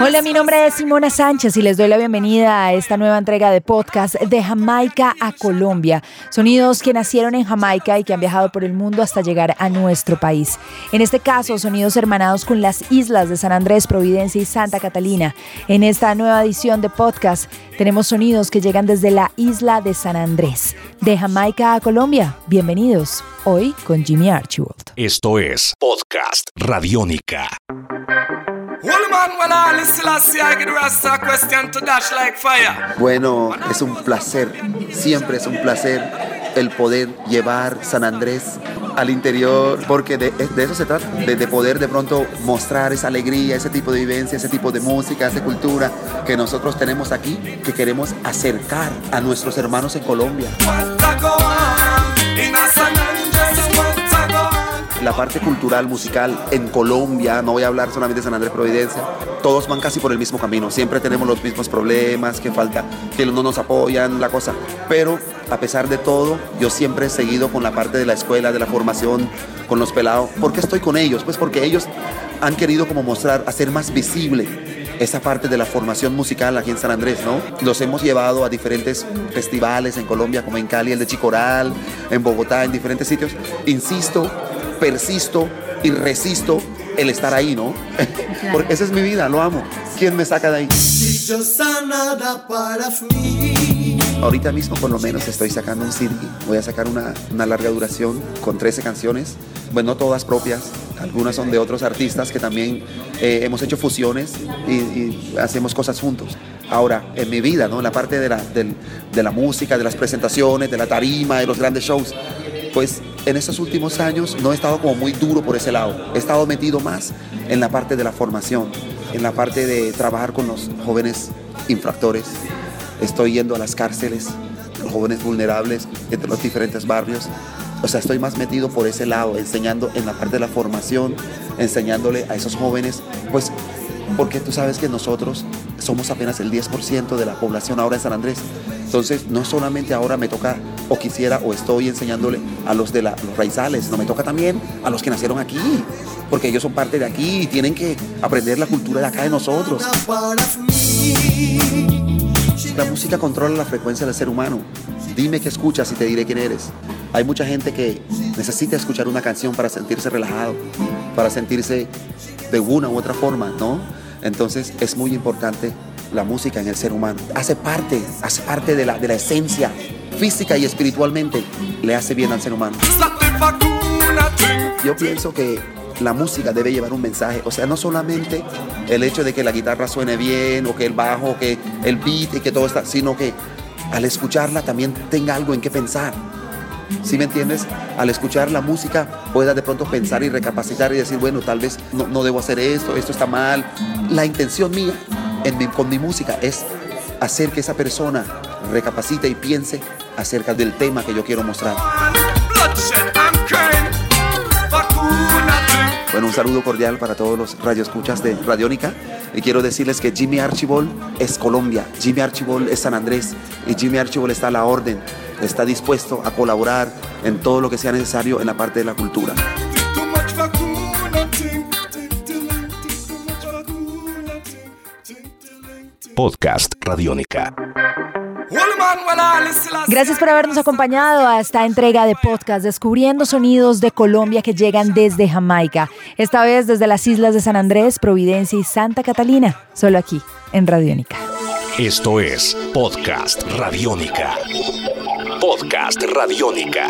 Hola, mi nombre es Simona Sánchez y les doy la bienvenida a esta nueva entrega de podcast de Jamaica a Colombia. Sonidos que nacieron en Jamaica y que han viajado por el mundo hasta llegar a nuestro país. En este caso, sonidos hermanados con las islas de San Andrés, Providencia y Santa Catalina. En esta nueva edición de podcast tenemos sonidos que llegan desde la isla de San Andrés. De Jamaica a Colombia, bienvenidos. Hoy con Jimmy Archibald. Esto es Podcast Radiónica. Bueno, es un placer, siempre es un placer el poder llevar San Andrés al interior, porque de, eso se trata, de, poder de pronto mostrar esa alegría, ese tipo de vivencia, ese tipo de música, esa cultura que nosotros tenemos aquí, que queremos acercar a nuestros hermanos en Colombia la parte cultural, musical en Colombia, no voy a hablar solamente de San Andrés Providencia, todos van casi por el mismo camino. Siempre tenemos los mismos problemas, que falta, que no nos apoyan, la cosa. Pero a pesar de todo, yo siempre he seguido con la parte de la escuela, de la formación, con los pelados. ¿Por qué estoy con ellos? Pues porque ellos han querido como mostrar, hacer más visible esa parte de la formación musical aquí en San Andrés, ¿no? Los hemos llevado a diferentes festivales en Colombia, como en Cali, el de Chicoral, en Bogotá, en diferentes sitios. Insisto, persisto y resisto el estar ahí, ¿no? Porque esa es mi vida, lo amo. ¿Quién me saca de ahí? Ahorita mismo por lo menos estoy sacando un CD, voy a sacar una, larga duración con 13 canciones, bueno, no todas propias, algunas son de otros artistas que también eh, hemos hecho fusiones y, hacemos cosas juntos. Ahora, en mi vida, ¿no? En la parte de la, de la música, de las presentaciones, de la tarima, de los grandes shows, pues en estos últimos años no he estado como muy duro por ese lado. He estado metido más en la parte de la formación, en la parte de trabajar con los jóvenes infractores. Estoy yendo a las cárceles, los jóvenes vulnerables entre los diferentes barrios. O sea, estoy más metido por ese lado, enseñando en la parte de la formación, enseñándole a esos jóvenes, pues porque tú sabes que nosotros somos apenas el 10% de la población ahora en San Andrés. Entonces, no solamente ahora me toca o quisiera o estoy enseñándole a los de los raizales, no me toca también a los que nacieron aquí, porque ellos son parte de aquí y tienen que aprender la cultura de acá de nosotros. La música controla la frecuencia del ser humano. Dime qué escuchas y te diré quién eres. Hay mucha gente que necesita escuchar una canción para sentirse relajado, para sentirse de una u otra forma, ¿no? Entonces es muy importante la música en el ser humano. Hace parte, hace parte de la, de la esencia física y espiritualmente, le hace bien al ser humano. Yo pienso que la música debe llevar un mensaje, o sea, no solamente el hecho de que la guitarra suene bien, o que el bajo, o que el beat y que todo está, sino que al escucharla también tenga algo en qué pensar. ¿Sí me entiendes? Al escuchar la música pueda de pronto pensar y recapacitar y decir, bueno, tal vez no, no debo hacer esto, esto está mal. La intención mía con mi música es hacer que esa persona recapacite y piense acerca del tema que yo quiero mostrar. Bueno, un saludo cordial para todos los radioescuchas de Radiónica y quiero decirles que Jimmy Archibald es Colombia, Jimmy Archibald es San Andrés y Jimmy Archibald está a la orden, está dispuesto a colaborar en todo lo que sea necesario en la parte de la cultura. Podcast Radiónica. Gracias por habernos acompañado a esta entrega de podcast Descubriendo Sonidos de Colombia que llegan desde Jamaica, esta vez desde las islas de San Andrés, Providencia y Santa Catalina, solo aquí en Radiónica. Esto es Podcast Radiónica. Podcast Radiónica.